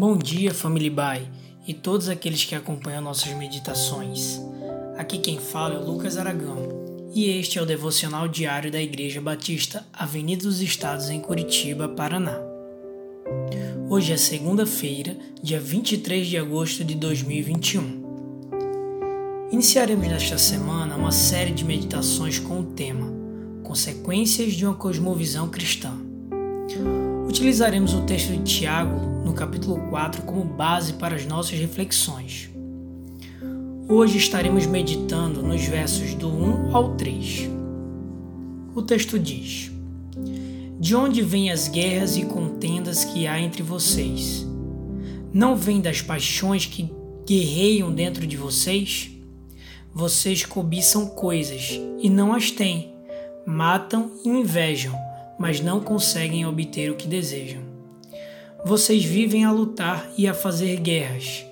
Bom dia, família Bai e todos aqueles que acompanham nossas meditações. Aqui quem fala é o Lucas Aragão e este é o devocional diário da Igreja Batista Avenida dos Estados em Curitiba, Paraná. Hoje é segunda-feira, dia 23 de agosto de 2021. Iniciaremos nesta semana uma série de meditações com o tema Consequências de uma Cosmovisão Cristã. Utilizaremos o texto de Tiago, no capítulo 4, como base para as nossas reflexões. Hoje estaremos meditando nos versos do 1 ao 3. O texto diz: De onde vêm as guerras e contendas que há entre vocês? Não vêm das paixões que guerreiam dentro de vocês? Vocês cobiçam coisas e não as têm, matam e invejam mas não conseguem obter o que desejam. Vocês vivem a lutar e a fazer guerras.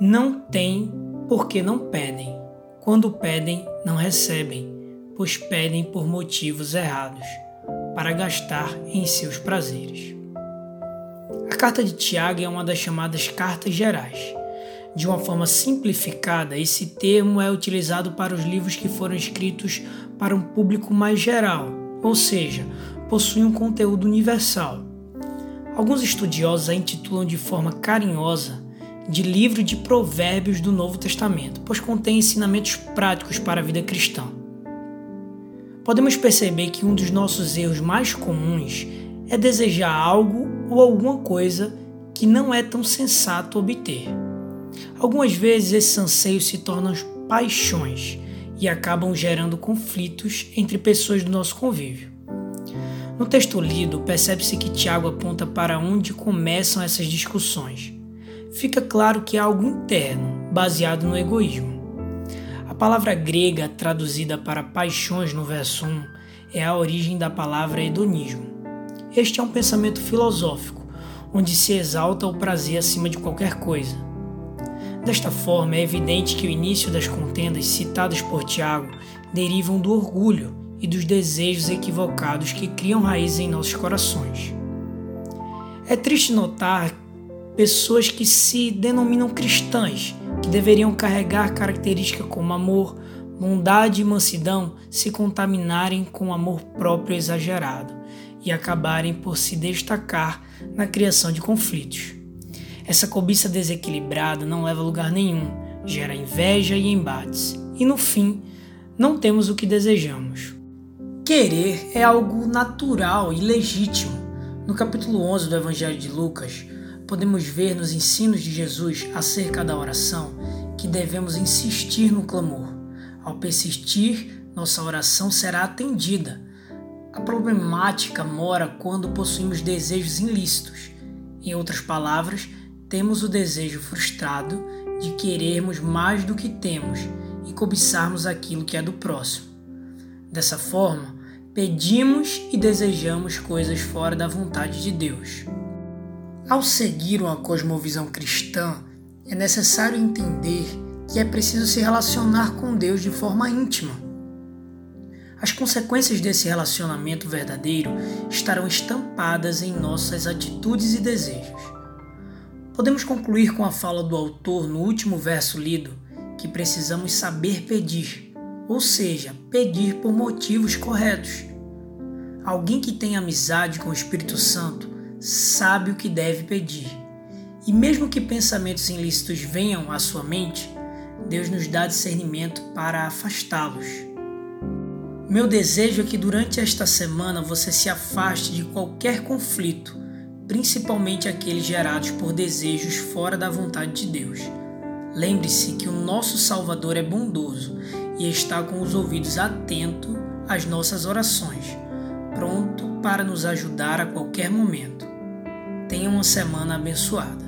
Não têm porque não pedem. Quando pedem, não recebem, pois pedem por motivos errados, para gastar em seus prazeres. A carta de Tiago é uma das chamadas cartas gerais. De uma forma simplificada, esse termo é utilizado para os livros que foram escritos para um público mais geral, ou seja, possui um conteúdo universal. Alguns estudiosos a intitulam de forma carinhosa de livro de provérbios do Novo Testamento, pois contém ensinamentos práticos para a vida cristã. Podemos perceber que um dos nossos erros mais comuns é desejar algo ou alguma coisa que não é tão sensato obter. Algumas vezes esses anseios se tornam paixões e acabam gerando conflitos entre pessoas do nosso convívio. No texto lido, percebe-se que Tiago aponta para onde começam essas discussões. Fica claro que é algo interno, baseado no egoísmo. A palavra grega traduzida para paixões no verso 1 é a origem da palavra hedonismo. Este é um pensamento filosófico, onde se exalta o prazer acima de qualquer coisa. Desta forma, é evidente que o início das contendas citadas por Tiago derivam do orgulho e dos desejos equivocados que criam raízes em nossos corações. É triste notar pessoas que se denominam cristãs, que deveriam carregar características como amor, bondade e mansidão, se contaminarem com amor próprio exagerado e acabarem por se destacar na criação de conflitos. Essa cobiça desequilibrada não leva a lugar nenhum, gera inveja e embates, e no fim, não temos o que desejamos. Querer é algo natural e legítimo. No capítulo 11 do Evangelho de Lucas, podemos ver nos ensinos de Jesus acerca da oração que devemos insistir no clamor. Ao persistir, nossa oração será atendida. A problemática mora quando possuímos desejos ilícitos. Em outras palavras, temos o desejo frustrado de querermos mais do que temos e cobiçarmos aquilo que é do próximo. Dessa forma, pedimos e desejamos coisas fora da vontade de Deus. Ao seguir uma cosmovisão cristã, é necessário entender que é preciso se relacionar com Deus de forma íntima. As consequências desse relacionamento verdadeiro estarão estampadas em nossas atitudes e desejos. Podemos concluir com a fala do autor no último verso lido que precisamos saber pedir ou seja, pedir por motivos corretos. Alguém que tem amizade com o Espírito Santo sabe o que deve pedir. E mesmo que pensamentos ilícitos venham à sua mente, Deus nos dá discernimento para afastá-los. Meu desejo é que durante esta semana você se afaste de qualquer conflito, principalmente aqueles gerados por desejos fora da vontade de Deus. Lembre-se que o nosso Salvador é bondoso e está com os ouvidos atentos às nossas orações, pronto para nos ajudar a qualquer momento. Tenha uma semana abençoada.